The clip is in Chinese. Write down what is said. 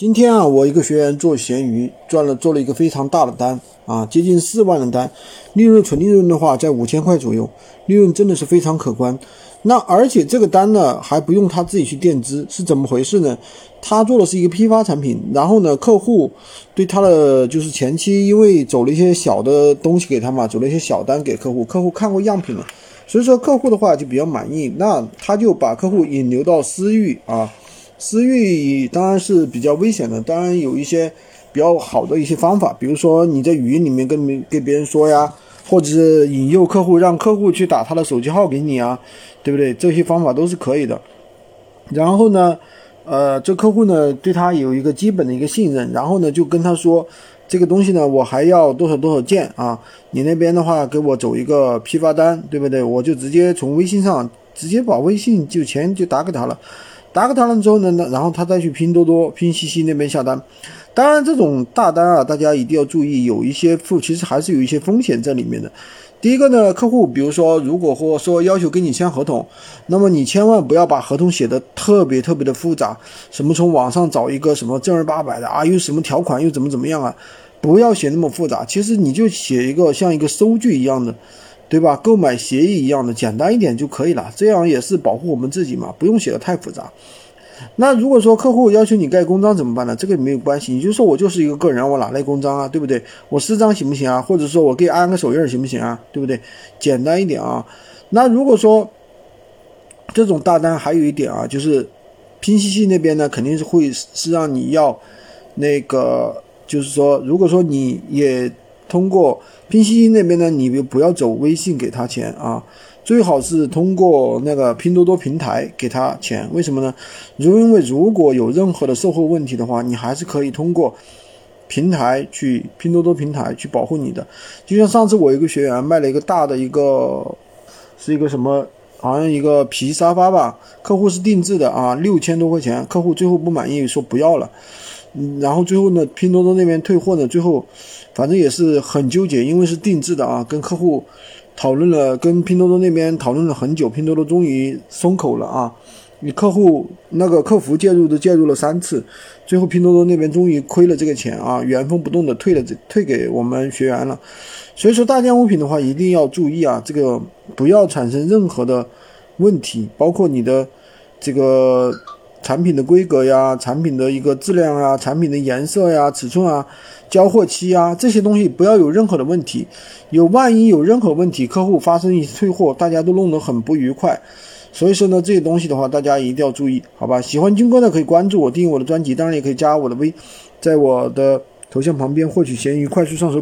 今天啊，我一个学员做闲鱼赚了做了一个非常大的单啊，接近四万的单，利润纯利润的话在五千块左右，利润真的是非常可观。那而且这个单呢还不用他自己去垫资，是怎么回事呢？他做的是一个批发产品，然后呢客户对他的就是前期因为走了一些小的东西给他嘛，走了一些小单给客户，客户看过样品了，所以说客户的话就比较满意，那他就把客户引流到私域啊。私域当然是比较危险的，当然有一些比较好的一些方法，比如说你在语音里面跟跟别人说呀，或者是引诱客户，让客户去打他的手机号给你啊，对不对？这些方法都是可以的。然后呢，呃，这客户呢对他有一个基本的一个信任，然后呢就跟他说，这个东西呢我还要多少多少件啊，你那边的话给我走一个批发单，对不对？我就直接从微信上直接把微信就钱就打给他了。打给他了之后呢，然后他再去拼多多、拼夕夕那边下单。当然，这种大单啊，大家一定要注意，有一些风，其实还是有一些风险在里面的。第一个呢，客户比如说，如果或说要求跟你签合同，那么你千万不要把合同写的特别特别的复杂，什么从网上找一个什么正儿八百的啊，又什么条款又怎么怎么样啊，不要写那么复杂。其实你就写一个像一个收据一样的。对吧？购买协议一样的简单一点就可以了，这样也是保护我们自己嘛，不用写的太复杂。那如果说客户要求你盖公章怎么办呢？这个没有关系，你就说我就是一个个人，我哪来公章啊？对不对？我私章行不行啊？或者说我给安个手印行不行啊？对不对？简单一点啊。那如果说这种大单还有一点啊，就是拼夕夕那边呢，肯定是会是让你要那个，就是说，如果说你也。通过拼夕夕那边呢，你就不要走微信给他钱啊，最好是通过那个拼多多平台给他钱。为什么呢？如因为如果有任何的售后问题的话，你还是可以通过平台去拼多多平台去保护你的。就像上次我一个学员卖了一个大的一个，是一个什么，好像一个皮沙发吧，客户是定制的啊，六千多块钱，客户最后不满意说不要了。嗯，然后最后呢，拼多多那边退货呢，最后反正也是很纠结，因为是定制的啊，跟客户讨论了，跟拼多多那边讨论了很久，拼多多终于松口了啊。你客户那个客服介入都介入了三次，最后拼多多那边终于亏了这个钱啊，原封不动的退了退给我们学员了。所以说大件物品的话一定要注意啊，这个不要产生任何的问题，包括你的这个。产品的规格呀，产品的一个质量啊，产品的颜色呀、尺寸啊、交货期啊，这些东西不要有任何的问题。有万一有任何问题，客户发生一些退货，大家都弄得很不愉快。所以说呢，这些东西的话，大家一定要注意，好吧？喜欢军哥的可以关注我，订阅我的专辑，当然也可以加我的微，在我的头像旁边获取闲鱼快速上手。